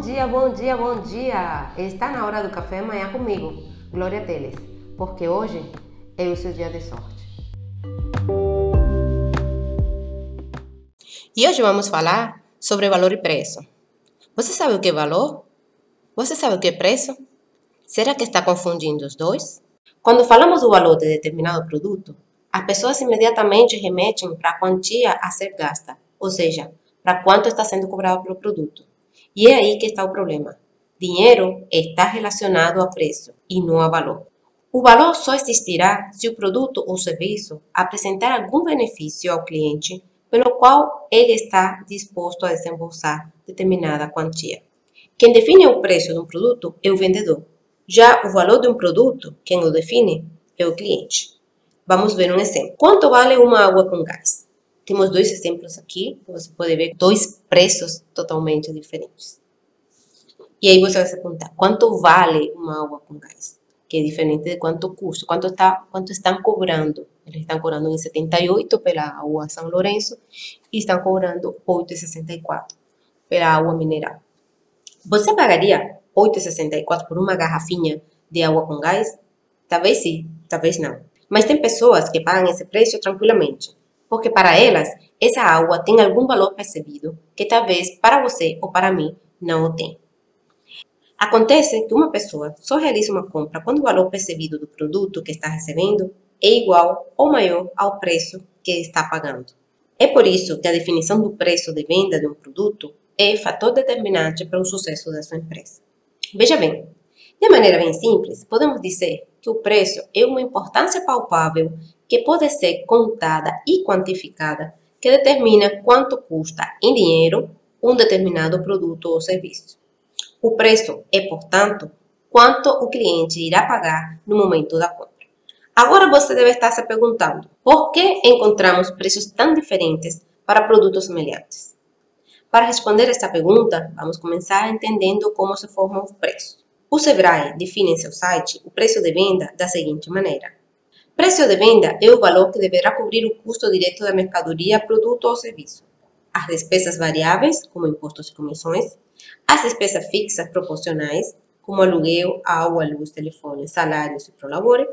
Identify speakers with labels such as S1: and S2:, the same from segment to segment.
S1: Bom dia, bom dia, bom dia! Está na hora do café amanhã comigo, Glória Teles, porque hoje é o seu dia de sorte. E hoje vamos falar sobre valor e preço. Você sabe o que é valor? Você sabe o que é preço? Será que está confundindo os dois? Quando falamos do valor de determinado produto, as pessoas imediatamente remetem para a quantia a ser gasta, ou seja, para quanto está sendo cobrado pelo produto. E é aí que está o problema. Dinheiro está relacionado a preço e não a valor. O valor só existirá se o produto ou serviço apresentar algum benefício ao cliente pelo qual ele está disposto a desembolsar determinada quantia. Quem define o preço de um produto é o vendedor. Já o valor de um produto, quem o define é o cliente. Vamos ver um exemplo. Quanto vale uma água com gás? Temos dois exemplos aqui, você pode ver dois preços totalmente diferentes. E aí você vai se perguntar, quanto vale uma água com gás? Que é diferente de quanto custa, quanto, está, quanto estão cobrando. Eles estão cobrando em 78 pela água São Lourenço e estão cobrando 8,64 pela água mineral. Você pagaria 8,64 por uma garrafinha de água com gás? Talvez sim, talvez não. Mas tem pessoas que pagam esse preço tranquilamente, porque para elas essa água tem algum valor percebido que talvez para você ou para mim não o tem. Acontece que uma pessoa só realiza uma compra quando o valor percebido do produto que está recebendo é igual ou maior ao preço que está pagando. É por isso que a definição do preço de venda de um produto é fator determinante para o sucesso da sua empresa. Veja bem, de maneira bem simples, podemos dizer que o preço é uma importância palpável que pode ser contada e quantificada, que determina quanto custa em dinheiro um determinado produto ou serviço. O preço é, portanto, quanto o cliente irá pagar no momento da compra. Agora você deve estar se perguntando: por que encontramos preços tão diferentes para produtos semelhantes? Para responder esta pergunta, vamos começar entendendo como se formam os preços. O Sebrae define em seu site o preço de venda da seguinte maneira: Preço de venda é o valor que deverá cobrir o custo direto da mercadoria, produto ou serviço. As despesas variáveis, como impostos e comissões, as despesas fixas proporcionais, como aluguel, água, luz, telefone, salários e prolabore,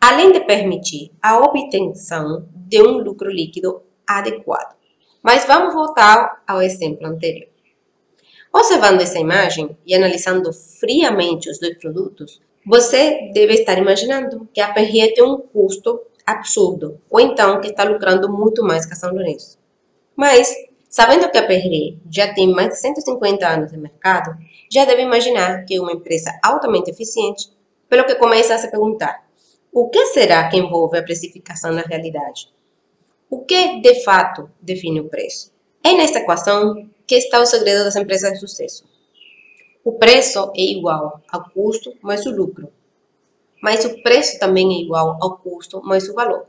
S1: além de permitir a obtenção de um lucro líquido adequado. Mas vamos voltar ao exemplo anterior. Observando essa imagem e analisando friamente os dois produtos, você deve estar imaginando que a Perrier tem um custo absurdo, ou então que está lucrando muito mais que a São Lourenço. Mas, sabendo que a Perrier já tem mais de 150 anos de mercado, já deve imaginar que é uma empresa altamente eficiente, pelo que começa a se perguntar: o que será que envolve a precificação na realidade? O que de fato define o preço? É nesta equação que está o segredo das empresas de sucesso. O preço é igual ao custo mais o lucro, mas o preço também é igual ao custo mais o valor.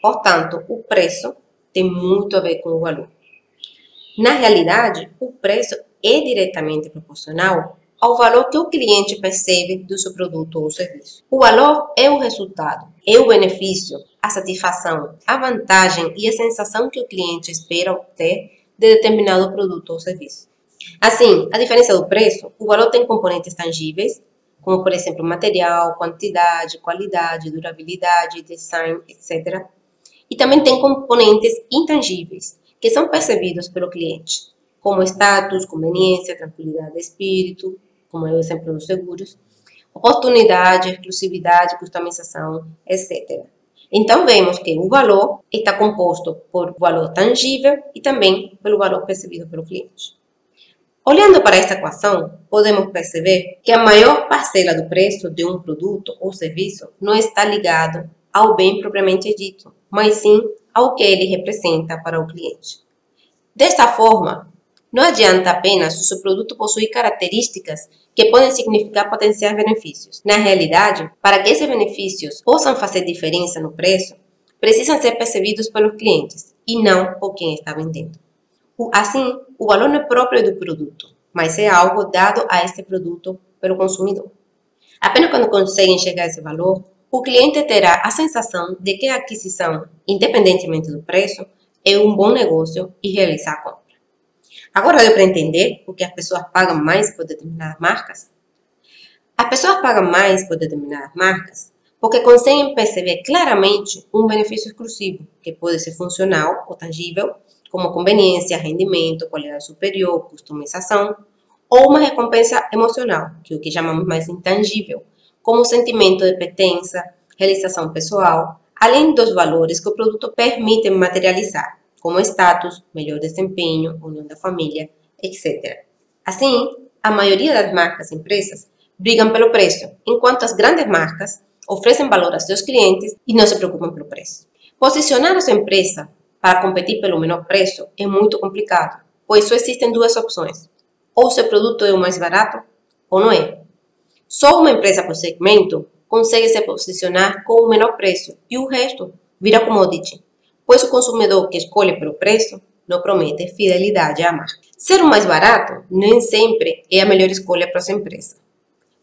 S1: Portanto, o preço tem muito a ver com o valor. Na realidade, o preço é diretamente proporcional ao valor que o cliente percebe do seu produto ou serviço. O valor é o resultado, é o benefício, a satisfação, a vantagem e a sensação que o cliente espera obter de determinado produto ou serviço. Assim, a diferença do preço, o valor tem componentes tangíveis, como por exemplo material, quantidade, qualidade, durabilidade, design, etc. E também tem componentes intangíveis, que são percebidos pelo cliente, como status, conveniência, tranquilidade de espírito, como é o exemplo dos seguros, oportunidade, exclusividade, customização, etc. Então, vemos que o valor está composto por valor tangível e também pelo valor percebido pelo cliente. Olhando para esta equação, podemos perceber que a maior parcela do preço de um produto ou serviço não está ligado ao bem propriamente dito, mas sim ao que ele representa para o cliente. Desta forma, não adianta apenas o seu produto possuir características que podem significar potenciais benefícios. Na realidade, para que esses benefícios possam fazer diferença no preço, precisam ser percebidos pelos clientes e não por quem está vendendo. Assim, o valor não é próprio do produto, mas é algo dado a este produto pelo consumidor. Apenas quando consegue enxergar esse valor, o cliente terá a sensação de que a aquisição, independentemente do preço, é um bom negócio e realizar a compra. Agora deu para entender por que as pessoas pagam mais por determinadas marcas? As pessoas pagam mais por determinadas marcas porque conseguem perceber claramente um benefício exclusivo, que pode ser funcional ou tangível, como conveniência, rendimento, qualidade superior, customização, ou uma recompensa emocional, que é o que chamamos mais intangível, como sentimento de pertença, realização pessoal, além dos valores que o produto permite materializar, como status, melhor desempenho, união da família, etc. Assim, a maioria das marcas e empresas brigam pelo preço, enquanto as grandes marcas oferecem valor a seus clientes e não se preocupam pelo preço. Posicionar a sua empresa para competir pelo menor preço é muito complicado, pois só existem duas opções. Ou seu produto é o mais barato, ou não é. Só uma empresa por segmento consegue se posicionar com o menor preço e o resto vira commodity, pois o consumidor que escolhe pelo preço não promete fidelidade à marca. Ser o mais barato nem sempre é a melhor escolha para sua empresa.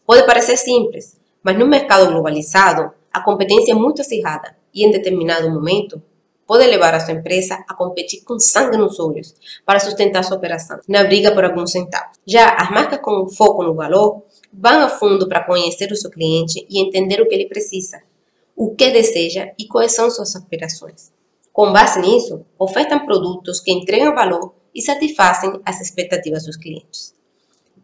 S1: Pode parecer simples, mas no mercado globalizado, a competência é muito acirrada e, em determinado momento, pode levar a sua empresa a competir com sangue nos olhos para sustentar sua operação, na briga por alguns centavos. Já as marcas com foco no valor vão a fundo para conhecer o seu cliente e entender o que ele precisa, o que deseja e quais são suas aspirações. Com base nisso, ofertam produtos que entregam valor e satisfazem as expectativas dos clientes.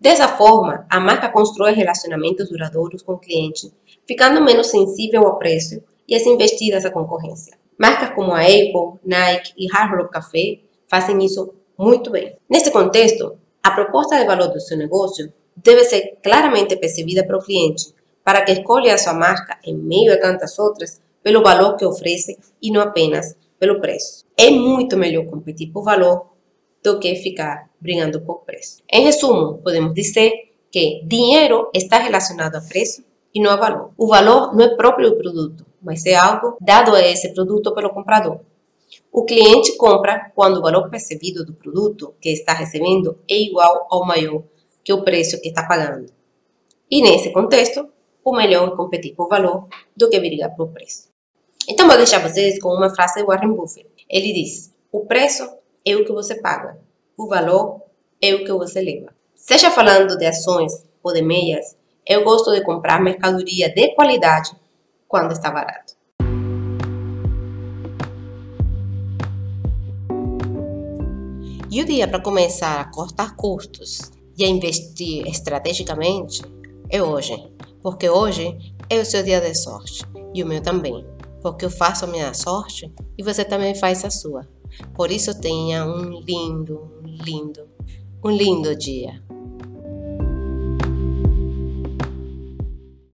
S1: Dessa forma, a marca constrói relacionamentos duradouros com o cliente, ficando menos sensível ao preço e às investidas da concorrência. Marcas como Apple, Nike e Hard Rock Café fazem isso muito bem. Nesse contexto, a proposta de valor do seu negócio deve ser claramente percebida pelo cliente, para que escolha a sua marca em meio a tantas outras pelo valor que oferece e não apenas pelo preço. É muito melhor competir por valor do que ficar brigando por preço. Em resumo, podemos dizer que dinheiro está relacionado a preço e não a valor. O valor não é próprio do produto, mas é algo dado a esse produto pelo comprador. O cliente compra quando o valor percebido do produto que está recebendo é igual ou maior que o preço que está pagando. E nesse contexto, o melhor é competir por valor do que brigar por preço. Então vou deixar vocês com uma frase de Warren Buffett. Ele diz: "O preço é o que você paga, o valor é o que você leva". Seja falando de ações ou de meias, eu gosto de comprar mercadoria de qualidade quando está barato. E o dia para começar a cortar custos e a investir estrategicamente é hoje, porque hoje é o seu dia de sorte e o meu também, porque eu faço a minha sorte e você também faz a sua. Por isso tenha um lindo, lindo, um lindo dia.